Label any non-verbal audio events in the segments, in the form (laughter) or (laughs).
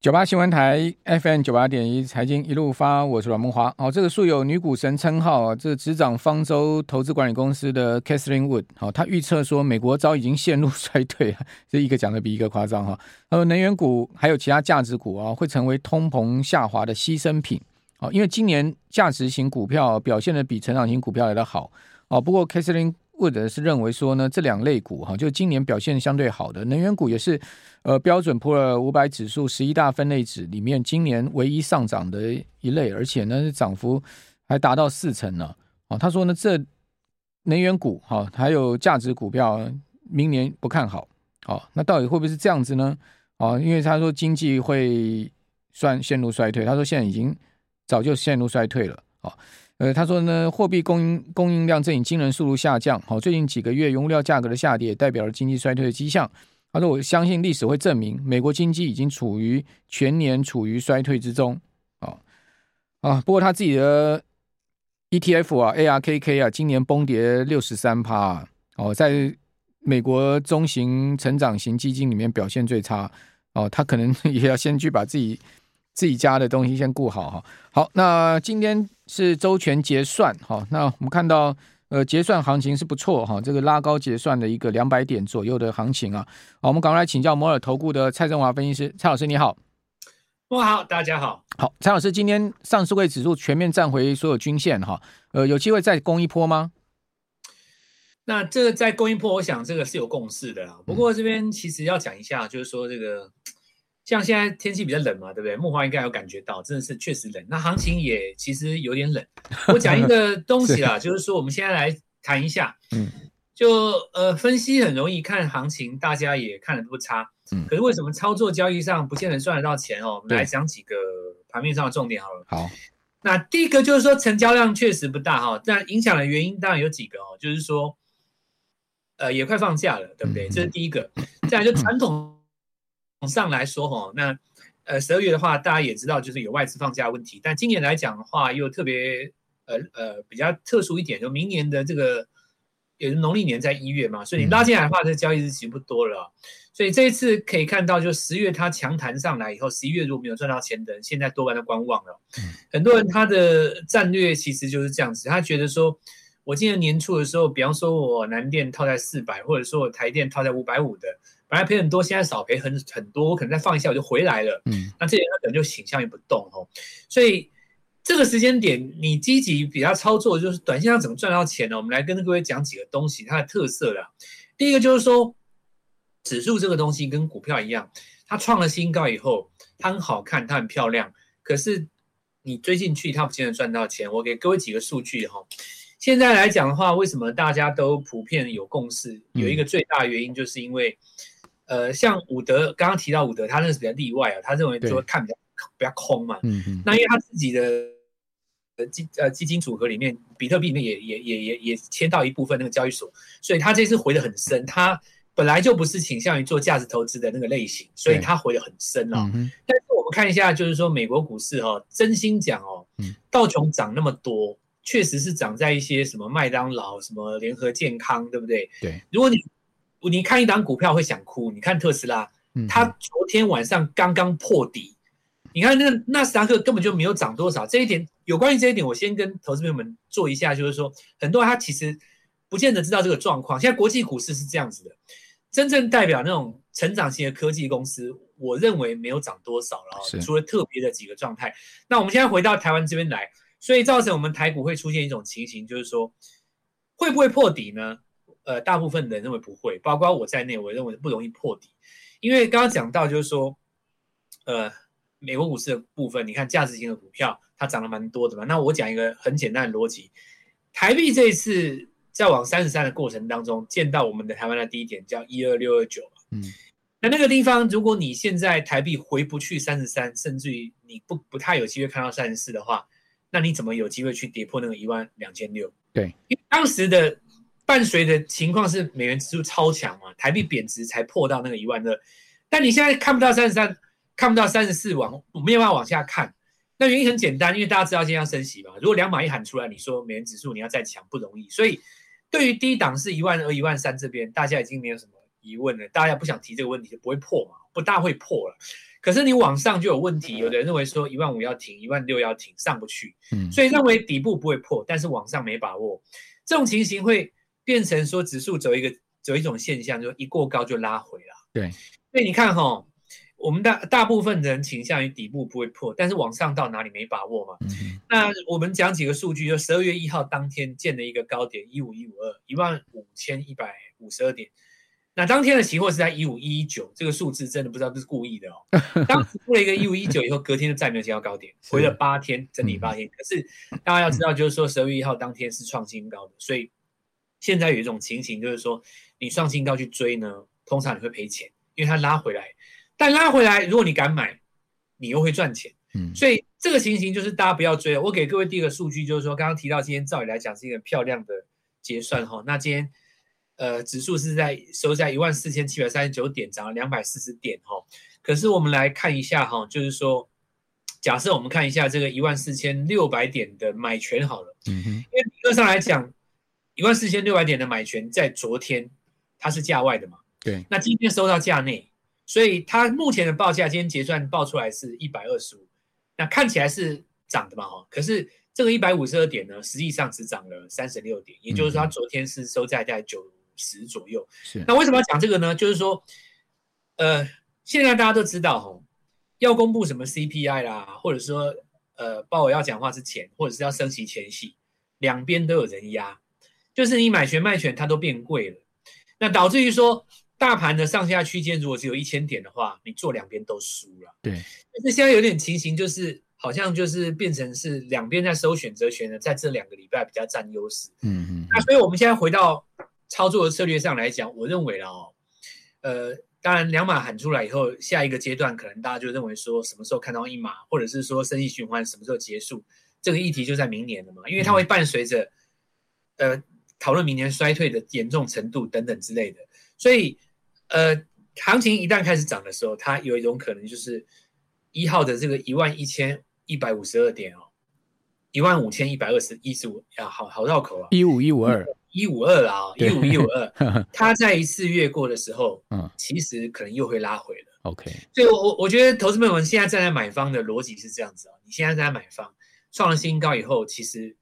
九八新闻台 FM 九八点一财经一路发，我是阮慕驊。哦，这个素有女股神称号啊，这个执掌方舟投资管理公司的 Catherine Wood，好，他预测说美国早已经陷入衰退，(laughs) 这一个讲的比一个夸张哈。还有能源股还有其他价值股啊，会成为通膨下滑的牺牲品。哦，因为今年价值型股票表现的比成长型股票来得好。哦，不过 Kathleen 或者是认为说呢，这两类股哈，就今年表现相对好的能源股也是。呃，标准普尔五百指数十一大分类指里面，今年唯一上涨的一类，而且呢，涨幅还达到四成呢。哦，他说呢，这能源股哈、哦，还有价值股票，明年不看好。哦，那到底会不会是这样子呢？哦，因为他说经济会算陷入衰退，他说现在已经早就陷入衰退了。哦，呃，他说呢，货币供应供应量正以惊人速度下降。好、哦，最近几个月原物料价格的下跌，代表了经济衰退的迹象。他说：“我相信历史会证明，美国经济已经处于全年处于衰退之中。啊啊！不过他自己的 ETF 啊，ARKK 啊，今年崩跌六十三趴哦，在美国中型成长型基金里面表现最差哦。他可能 (laughs) 也要先去把自己自己家的东西先顾好哈。好，那今天是周全结算哈。那我们看到。”呃，结算行情是不错哈，这个拉高结算的一个两百点左右的行情啊。好，我们赶快来请教摩尔投顾的蔡振华分析师，蔡老师你好。我好，大家好。好，蔡老师，今天上市会指数全面站回所有均线哈，呃，有机会再攻一波吗？那这个再攻一波，我想这个是有共识的啦。不过这边其实要讲一下，就是说这个。像现在天气比较冷嘛，对不对？木华应该有感觉到，真的是确实冷。那行情也其实有点冷。(laughs) 我讲一个东西啦，是就是说我们现在来谈一下，嗯，就呃分析很容易看行情，大家也看得不差，嗯。可是为什么操作交易上不见得赚得到钱哦？我们来讲几个盘面上的重点好了。好，那第一个就是说成交量确实不大哈，但影响的原因当然有几个哦，就是说，呃，也快放假了，对不对？嗯、这是第一个。再来就传统。上来说哈，那呃十二月的话，大家也知道就是有外资放假问题，但今年来讲的话，又特别呃呃比较特殊一点，就明年的这个也是农历年在一月嘛，所以你拉进来的话，这个交易日其实不多了，所以这一次可以看到，就十月它强弹上来以后，十一月如果没有赚到钱的人，现在多半都观望了。很多人他的战略其实就是这样子，他觉得说我今年年初的时候，比方说我南电套在四百，或者说我台电套在五百五的。本来赔很多，现在少赔很很多，我可能再放一下我就回来了。嗯，那这里他可能就倾向于不动哦。所以这个时间点，你积极比较操作，就是短线上怎么赚到钱呢？我们来跟各位讲几个东西，它的特色啦。第一个就是说，指数这个东西跟股票一样，它创了新高以后，它很好看，它很漂亮。可是你追进去，它不见得赚到钱。我给各位几个数据哈。现在来讲的话，为什么大家都普遍有共识？有一个最大的原因，就是因为。呃，像伍德刚刚提到伍德，他那是比较例外啊，他认为说看比较比较空嘛。嗯嗯。那因为他自己的呃基呃基金组合里面，比特币里面也也也也也签到一部分那个交易所，所以他这次回的很深。他本来就不是倾向于做价值投资的那个类型，所以他回的很深了。嗯。但是我们看一下，就是说美国股市哈、哦，真心讲哦，道琼涨那么多，确实是涨在一些什么麦当劳、什么联合健康，对不对？对。如果你你看一档股票会想哭，你看特斯拉，它昨天晚上刚刚破底，嗯、你看那个纳斯达克根本就没有涨多少。这一点有关于这一点，我先跟投资朋友们做一下，就是说，很多人他其实不见得知道这个状况。现在国际股市是这样子的，真正代表那种成长型的科技公司，我认为没有涨多少了，除了特别的几个状态。那我们现在回到台湾这边来，所以造成我们台股会出现一种情形，就是说，会不会破底呢？呃，大部分人认为不会，包括我在内，我认为不容易破底，因为刚刚讲到就是说，呃，美国股市的部分，你看价值型的股票它涨了蛮多的嘛。那我讲一个很简单的逻辑，台币这一次在往三十三的过程当中，见到我们的台湾的低点叫一二六二九，嗯，那那个地方，如果你现在台币回不去三十三，甚至于你不不太有机会看到三十四的话，那你怎么有机会去跌破那个一万两千六？对，因为当时的。伴随的情况是美元指数超强嘛，台币贬值才破到那个一万二，但你现在看不到三十三，看不到三十四，往没有办法往下看。那原因很简单，因为大家知道今天要升息嘛。如果两码一喊出来，你说美元指数你要再强不容易，所以对于低档是一万二、一万三这边，大家已经没有什么疑问了，大家不想提这个问题就不会破嘛，不大会破了。可是你往上就有问题，有的人认为说一万五要停，一万六要停，上不去，嗯，所以认为底部不会破，但是往上没把握，这种情形会变成说指数走一个走一种现象，就一过高就拉回了。对，所以你看哈，我们大大部分人倾向于底部不会破，但是往上到哪里没把握嘛。嗯，那我们讲几个数据，就十二月一号当天建了一个高点一五一五二一万五千一百五十二点。那当天的期货是在一五一九，这个数字真的不知道是故意的哦。(laughs) 当时出了一个一五一九以后，隔天就再没有见到高点，(laughs) 回了八天，整理八天。可是大家要知道，就是说十二月一号当天是创新高的，所以现在有一种情形，就是说你上新高去追呢，通常你会赔钱，因为它拉回来。但拉回来，如果你敢买，你又会赚钱。嗯，所以这个情形就是大家不要追了。我给各位第一个数据，就是说刚刚提到今天照理来讲是一个漂亮的结算哈。那今天。呃，指数是在收在一万四千七百三十九点，涨了两百四十点哈。可是我们来看一下哈，就是说，假设我们看一下这个一万四千六百点的买权好了，嗯哼，因为理论上来讲，一万四千六百点的买权在昨天它是价外的嘛，对，那今天收到价内，所以它目前的报价今天结算报出来是一百二十五，那看起来是涨的嘛哈，可是这个一百五十二点呢，实际上只涨了三十六点，也就是说它昨天是收在在九。十左右，是那为什么要讲这个呢？就是说，呃，现在大家都知道吼，要公布什么 CPI 啦，或者说，呃，鲍尔要讲话之前，或者是要升息前夕，两边都有人压，就是你买权卖权它都变贵了，那导致于说，大盘的上下区间如果只有一千点的话，你做两边都输了。对，但是现在有点情形，就是好像就是变成是两边在收选择权的，在这两个礼拜比较占优势。嗯嗯，那所以我们现在回到。操作的策略上来讲，我认为了哦，呃，当然两码喊出来以后，下一个阶段可能大家就认为说什么时候看到一码，或者是说生意循环什么时候结束，这个议题就在明年了嘛，因为它会伴随着呃讨论明年衰退的严重程度等等之类的，所以呃行情一旦开始涨的时候，它有一种可能就是一号的这个一万一千一百五十二点哦，一万五千一百二十一十五啊，好好绕口啊，一五一五二。一五二啊，一五一五二，(laughs) 它在一次越过的时候，嗯，其实可能又会拉回了。OK，所以我我我觉得投资朋友们现在站在买方的逻辑是这样子啊，你现在站在买方创了新高以后，其实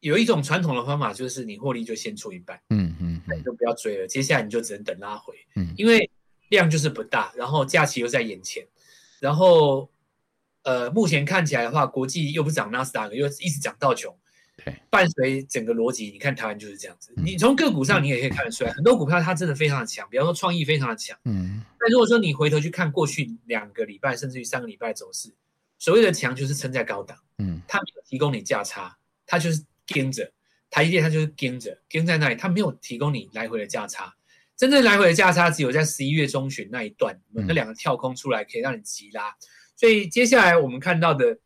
有一种传统的方法，就是你获利就先出一半，嗯嗯，那你就不要追了，接下来你就只能等拉回，嗯，因为量就是不大，然后假期又在眼前，然后呃，目前看起来的话，国际又不涨纳斯达克，又一直涨到穷，对。伴随整个逻辑，你看台湾就是这样子。你从个股上，你也可以看得出来，很多股票它真的非常的强，比方说创意非常的强。嗯。那如果说你回头去看过去两个礼拜，甚至于三个礼拜走势，所谓的强就是撑在高档。嗯。它没有提供你价差，它就是跟着台积电，它就是跟着跟在那里，它没有提供你来回的价差。真正来回的价差只有在十一月中旬那一段，那两个跳空出来可以让你急拉。所以接下来我们看到的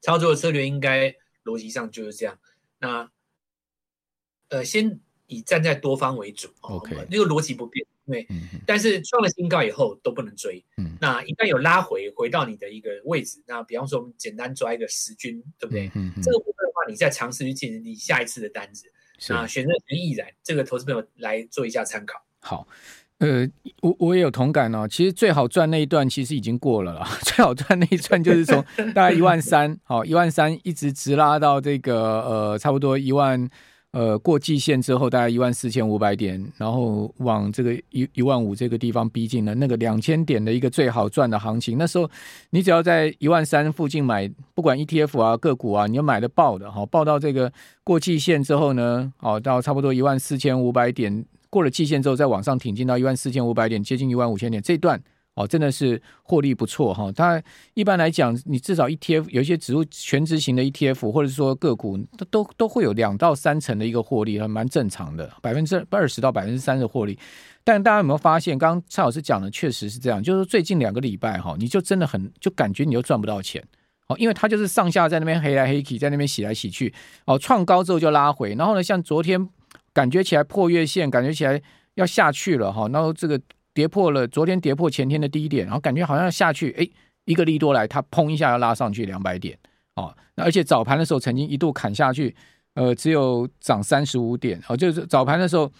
操作的策略应该。逻辑上就是这样，那呃，先以站在多方为主，OK，那个逻辑不变，对，嗯、但是创了新高以后都不能追，嗯，那一旦有拉回，回到你的一个位置，那比方说我们简单抓一个十均，对不对？嗯哼，这个你再尝试去进行你下一次的单子，是那选择权易然，这个投资朋友来做一下参考。好。呃，我我也有同感哦。其实最好赚那一段其实已经过了啦。(laughs) 最好赚那一段就是从大概一万三，好一万三一直直拉到这个呃差不多一万呃过季线之后，大概一万四千五百点，然后往这个一一万五这个地方逼近了那个两千点的一个最好赚的行情。那时候你只要在一万三附近买，不管 ETF 啊个股啊，你要买的爆的哈，爆到这个过季线之后呢，好到差不多一万四千五百点。过了季线之后，再往上挺进到一万四千五百点，接近一万五千点，这段哦，真的是获利不错哈。它一般来讲，你至少 ETF 有一些指数全值型的 ETF，或者是说个股，它都都会有两到三成的一个获利，还蛮正常的，百分之二十到百分之三十的获利。但大家有没有发现，刚刚蔡老师讲的确实是这样，就是最近两个礼拜哈，你就真的很就感觉你又赚不到钱哦，因为它就是上下在那边黑来黑去，在那边洗来洗去哦，创高之后就拉回，然后呢，像昨天。感觉起来破月线，感觉起来要下去了哈，然后这个跌破了昨天跌破前天的低点，然后感觉好像下去，哎，一个利多来，它砰一下要拉上去两百点哦，那而且早盘的时候曾经一度砍下去，呃，只有涨三十五点，哦，就是早盘的时候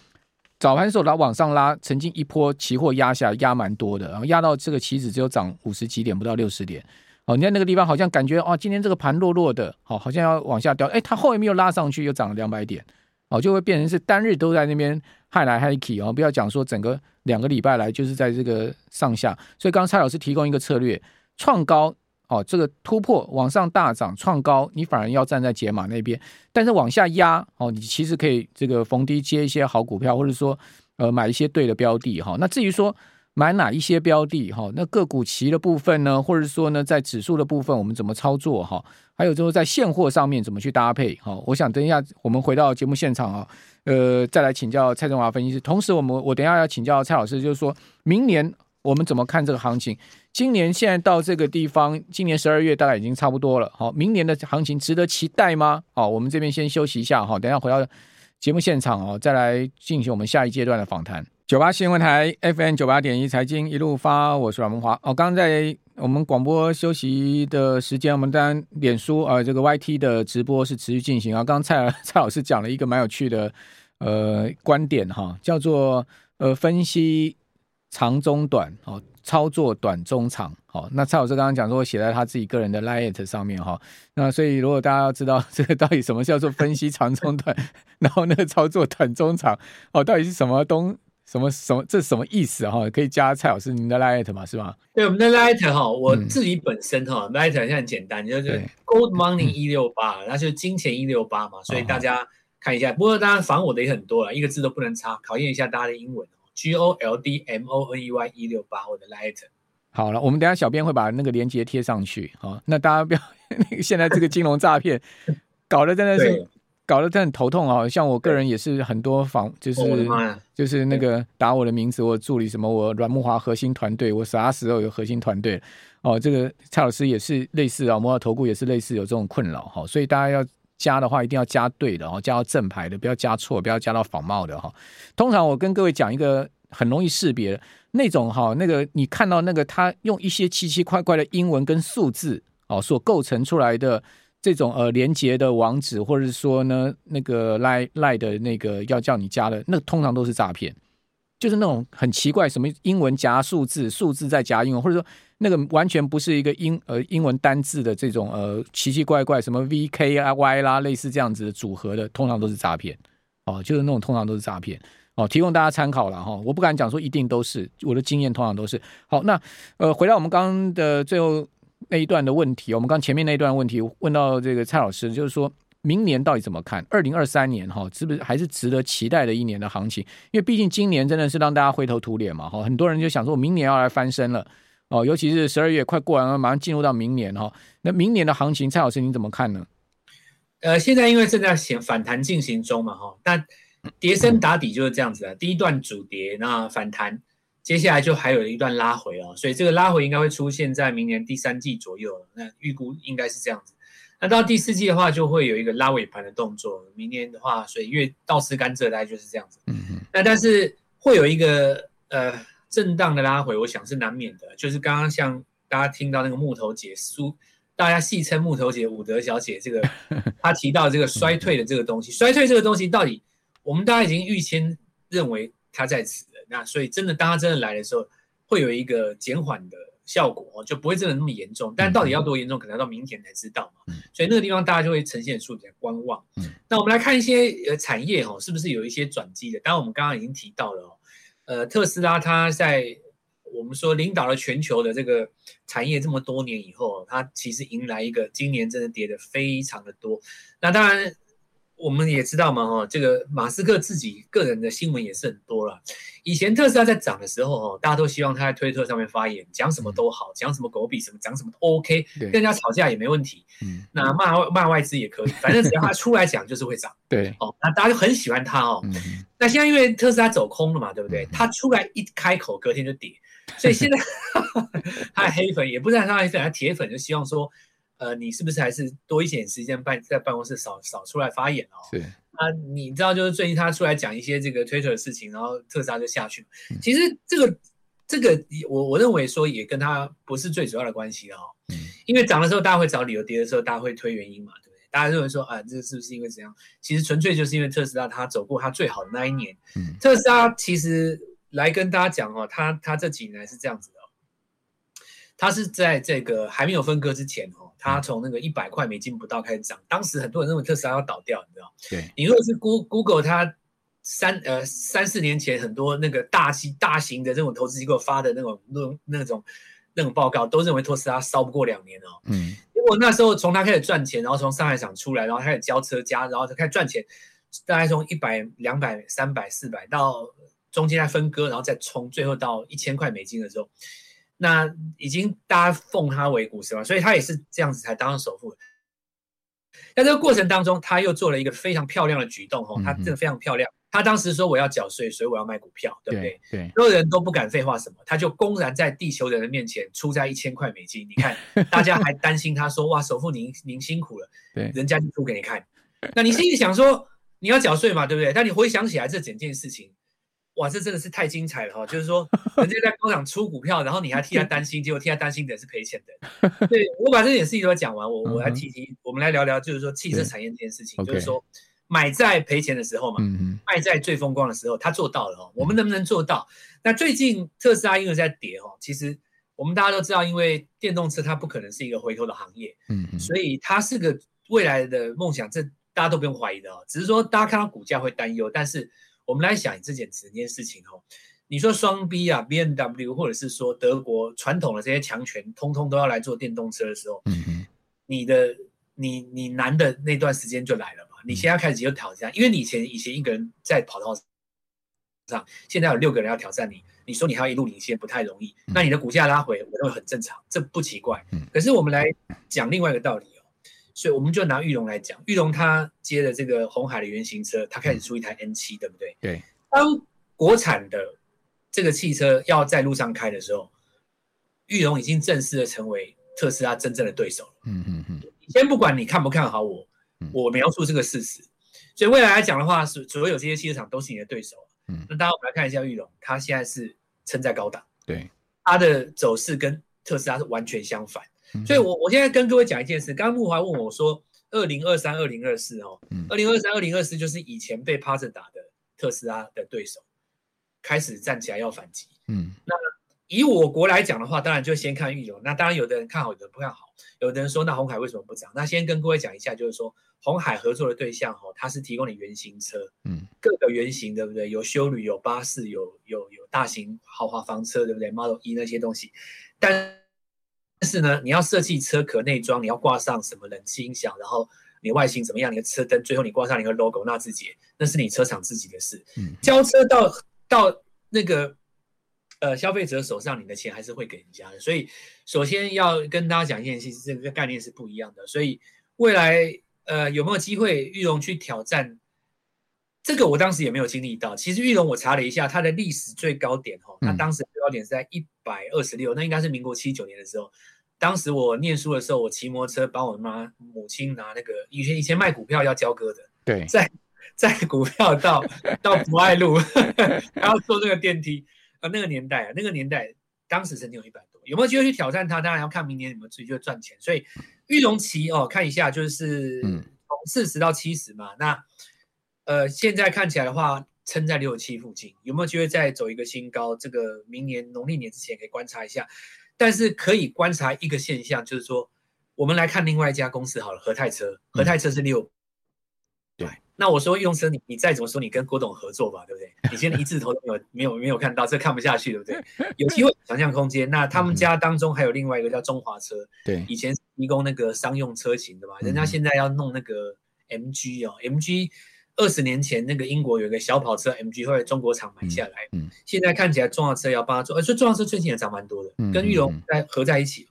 早盘的时候它往上拉，曾经一波期货压下压蛮多的，然后压到这个期指只有涨五十几点，不到六十点。哦，你在那个地方好像感觉哦，今天这个盘弱弱的，好，好像要往下掉。哎，它后面又拉上去，又涨了两百点，哦，就会变成是单日都在那边嗨来嗨去哦。不要讲说整个两个礼拜来就是在这个上下。所以刚蔡老师提供一个策略，创高哦，这个突破往上大涨创高，你反而要站在解码那边。但是往下压哦，你其实可以这个逢低接一些好股票，或者说呃买一些对的标的哈。那至于说。买哪一些标的哈？那个股期的部分呢，或者说呢，在指数的部分，我们怎么操作哈？还有就是在现货上面怎么去搭配哈？我想等一下我们回到节目现场啊，呃，再来请教蔡振华分析师。同时，我们我等一下要请教蔡老师，就是说明年我们怎么看这个行情？今年现在到这个地方，今年十二月大概已经差不多了。好，明年的行情值得期待吗？好，我们这边先休息一下哈，等一下回到节目现场哦，再来进行我们下一阶段的访谈。九八新闻台 FM 九八点一财经一路发，我是阮文华。哦，刚在我们广播休息的时间，我们当然脸书啊、呃，这个 YT 的直播是持续进行啊。刚刚蔡 (laughs) 蔡老师讲了一个蛮有趣的呃观点哈，叫做呃分析长中短哦，操作短中长。好，那蔡老师刚刚讲说写在他自己个人的 LINE 上面哈。那所以如果大家要知道这个到底什么叫做分析长中短，(laughs) 然后那个操作短中长哦，到底是什么东？什么什么这是什么意思哈？可以加蔡老师您的 light 嘛？是吧？对，我们的 light 哈，我自己本身哈、嗯、light 现在很简单，就是 Gold Money 一六八，那就是金钱一六八嘛。所以大家看一下，哦、不过当然防我的也很多了，一个字都不能差，考验一下大家的英文。G O L D M O N E Y 一六八，我的 light。好了，我们等一下小编会把那个链接贴上去。好，那大家不要 (laughs) 那个现在这个金融诈骗搞得真的是。搞得他很头痛啊！像我个人也是很多房，就是就是那个打我的名字，我助理什么，我阮木华核心团队，我啥时候有核心团队哦？这个蔡老师也是类似啊，摩尔投顾也是类似有这种困扰哈，所以大家要加的话，一定要加对的哦，加到正牌的，不要加错，不要加到仿冒的哈。通常我跟各位讲一个很容易识别的那种哈，那个你看到那个他用一些奇奇怪怪的英文跟数字哦所构成出来的。这种呃连接的网址，或者是说呢那个赖赖的那个要叫你加的，那通常都是诈骗，就是那种很奇怪，什么英文夹数字，数字再夹英文，或者说那个完全不是一个英呃英文单字的这种呃奇奇怪怪什么 V K 啊 Y 啦，类似这样子的组合的，通常都是诈骗哦，就是那种通常都是诈骗哦，提供大家参考了哈，我不敢讲说一定都是，我的经验通常都是好。那呃回到我们刚刚的最后。那一段的问题，我们刚前面那一段问题问到这个蔡老师，就是说明年到底怎么看？二零二三年哈，是不是还是值得期待的一年的行情？因为毕竟今年真的是让大家灰头土脸嘛，哈，很多人就想说，明年要来翻身了哦，尤其是十二月快过完了，马上进入到明年哈。那明年的行情，蔡老师您怎么看呢？呃，现在因为正在行反弹进行中嘛，哈，那跌升打底就是这样子的，第一段主跌，那反弹。接下来就还有一段拉回哦，所以这个拉回应该会出现在明年第三季左右，那预估应该是这样子。那到第四季的话，就会有一个拉尾盘的动作。明年的话，所以因为倒吃甘蔗大概就是这样子。嗯嗯。那但是会有一个呃震荡的拉回，我想是难免的。就是刚刚像大家听到那个木头姐苏，大家戏称木头姐伍德小姐这个，(laughs) 她提到这个衰退的这个东西，衰退这个东西到底我们大家已经预先认为它在此。那所以真的，当它真的来的时候，会有一个减缓的效果，就不会真的那么严重。但到底要多严重，可能要到明天才知道嘛。所以那个地方大家就会呈现出比较观望。那我们来看一些呃产业哈，是不是有一些转机的？当然我们刚刚已经提到了哦，呃，特斯拉它在我们说领导了全球的这个产业这么多年以后，它其实迎来一个今年真的跌的非常的多。那当然。我们也知道嘛，哈，这个马斯克自己个人的新闻也是很多了。以前特斯拉在涨的时候，哈，大家都希望他在推特上面发言，讲什么都好，讲什么狗比什么，讲什么都 OK，跟人家吵架也没问题。嗯，那骂骂外资也可以，反正只要他出来讲，就是会涨。对，哦，那大家就很喜欢他哦。嗯，那现在因为特斯拉走空了嘛，对不对？他出来一开口，隔天就跌，所以现在 (laughs) 他的黑粉也不是他黑粉，他铁粉就希望说。呃，你是不是还是多一点时间办在办公室少少出来发言哦？是啊，你知道就是最近他出来讲一些这个 Twitter 的事情，然后特斯拉就下去。嗯、其实这个这个我我认为说也跟他不是最主要的关系哦。嗯、因为涨的时候大家会找理由，跌的时候大家会推原因嘛，对不对？大家认为说啊，这是不是因为怎样？其实纯粹就是因为特斯拉它走过它最好的那一年。嗯，特斯拉其实来跟大家讲哦，它它这几年是这样子的，它是在这个还没有分割之前哦，它从那个一百块美金不到开始涨，当时很多人认为特斯拉要倒掉，你知道？对，你如果是 Google 它。三呃三四年前，很多那个大型大型的这种投资机构发的那种那种那种那种报告，都认为特斯拉烧不过两年哦。嗯，结果那时候从他开始赚钱，然后从上海厂出来，然后开始交车加，然后就开始赚钱，大概从一百、两百、三百、四百到中间再分割，然后再冲，最后到一千块美金的时候，那已经大家奉他为股神了，所以他也是这样子才当上首富。在这个过程当中，他又做了一个非常漂亮的举动哦，他真的非常漂亮。嗯他当时说我要缴税，所以我要卖股票，对不对？对，所有人都不敢废话什么，他就公然在地球人的面前出在一千块美金。你看，大家还 (laughs) 担心他说哇，首富您您辛苦了，对，人家就出给你看。那你心里想说你要缴税嘛，对不对？但你回想起来这整件事情，哇，这真的是太精彩了哈！就是说，(laughs) 人家在高档出股票，然后你还替他担心，结果替他担心的是赔钱的。对，我把这件事情都讲完，我我来提提，我们来聊聊，就是说汽车产业这件事情，就是说。买在赔钱的时候嘛，卖在最风光的时候，他做到了哦。我们能不能做到？那最近特斯拉因为在跌哦，其实我们大家都知道，因为电动车它不可能是一个回头的行业，嗯，所以它是个未来的梦想，这大家都不用怀疑的哦。只是说大家看到股价会担忧，但是我们来想这件整件事情哦，你说双 B 啊，BMW 或者是说德国传统的这些强权，通通都要来做电动车的时候，嗯，你的你你难的那段时间就来了嘛。你现在开始有挑战，因为你以前以前一个人在跑道上，现在有六个人要挑战你。你说你还要一路领先，不太容易。那你的股价拉回，我认为很正常，这不奇怪。可是我们来讲另外一个道理哦，所以我们就拿玉龙来讲，玉龙他接了这个红海的原型车，他开始出一台 N7，对不对？对。当国产的这个汽车要在路上开的时候，玉龙已经正式的成为特斯拉真正的对手了。嗯嗯嗯。先不管你看不看好我。我描述这个事实，所以未来来讲的话，是所有这些汽车厂都是你的对手。嗯，那大家我们来看一下玉龙，它现在是撑在高档，对，它的走势跟特斯拉是完全相反。所以我我现在跟各位讲一件事，刚刚木华问我说，二零二三、二零二四哦，二零二三、二零二四就是以前被趴着打的特斯拉的对手，开始站起来要反击。嗯，那。以我国来讲的话，当然就先看裕隆。那当然，有的人看好，有的人不看好。有的人说，那红海为什么不涨？那先跟各位讲一下，就是说，红海合作的对象哦，它是提供你原型车，嗯，各个原型，对不对？有修旅，有巴士，有有有大型豪华房车，对不对？Model E 那些东西。但是呢，你要设计车壳内装，你要挂上什么冷气音响，然后你外形怎么样？你的车灯，最后你挂上一个 logo，那自己，那是你车厂自己的事。嗯，交车到到那个。呃，消费者手上你的钱还是会给人家的，所以首先要跟大家讲一件事，这个概念是不一样的。所以未来呃有没有机会玉龙去挑战？这个我当时也没有经历到。其实玉龙我查了一下，它的历史最高点哈，那当时最高点是在一百二十六，那应该是民国七九年的时候。当时我念书的时候，我骑摩托车帮我妈母亲拿那个以前以前卖股票要交割的，对，在在股票到 (laughs) 到博爱路，然后坐那个电梯。啊，那个年代啊，那个年代，当时曾经有一百多，有没有机会去挑战它？当然要看明年有没有自己就赚钱。所以玉龙旗哦，看一下就是从四十到七十嘛。那呃，现在看起来的话，撑在六十七附近，有没有机会再走一个新高？这个明年农历年之前可以观察一下。但是可以观察一个现象，就是说，我们来看另外一家公司好了，和泰车，和泰车是六。对那我说用车，你你再怎么说，你跟郭董合作吧，对不对？你现在一字头都没有没有没有看到，这看不下去，对不对？有机会想象空间。那他们家当中还有另外一个叫中华车，对，以前提供那个商用车型的嘛，人家现在要弄那个 MG 哦，MG 二十年前那个英国有一个小跑车 MG，后来中国厂买下来，嗯，现在看起来中华车要帮他做，而且中华车最近也涨蛮多的，跟玉龙在合在一起。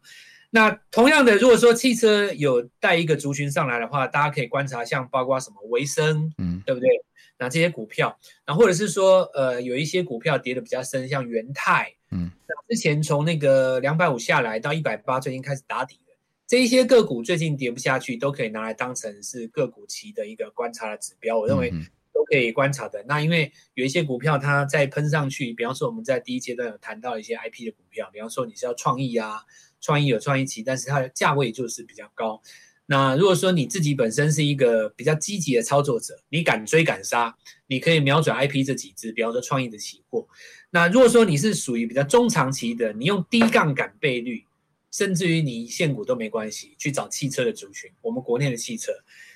那同样的，如果说汽车有带一个族群上来的话，大家可以观察，像包括什么维生，嗯，对不对？那这些股票，那或者是说，呃，有一些股票跌的比较深，像元泰，嗯，那之前从那个两百五下来到一百八，最近开始打底的这一些个股，最近跌不下去，都可以拿来当成是个股期的一个观察的指标。我认为都可以观察的。那因为有一些股票它在喷上去，比方说我们在第一阶段有谈到一些 IP 的股票，比方说你是要创意啊。创意有创意期，但是它的价位就是比较高。那如果说你自己本身是一个比较积极的操作者，你敢追敢杀，你可以瞄准 IP 这几只，比方说创意的期货。那如果说你是属于比较中长期的，你用低杠杆倍率，甚至于你现股都没关系，去找汽车的族群，我们国内的汽车。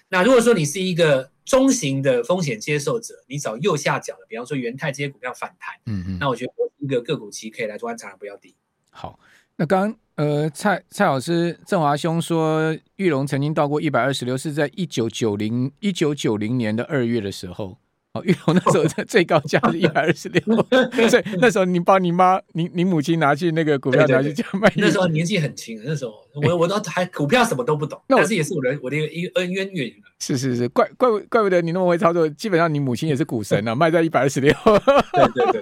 那如果说你是一个中型的风险接受者，你找右下角的，比方说元泰这些股票反弹，嗯嗯，那我觉得一个个股期可以来观察的，不要低。好，那刚刚呃蔡蔡老师郑华兄说，玉龙曾经到过一百二十六，是在一九九零一九九零年的二月的时候。哦，玉龙那时候最高价是一百二十六，(laughs) 所以那时候你把你妈、你你母亲拿去那个股票拿去这样卖。那时候年纪很轻，那时候我我都还股票什么都不懂，但是也是我的我的一个恩渊源。是是是，怪怪怪不得你那么会操作，基本上你母亲也是股神啊，(laughs) 卖在一百二十六。对对对，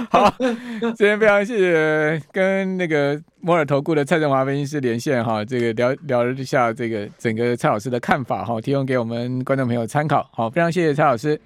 (laughs) 好，今天非常谢谢跟那个摩尔投顾的蔡振华分析师连线哈，这个聊聊了一下这个整个蔡老师的看法哈，提供给我们观众朋友参考。好，非常谢谢蔡老师。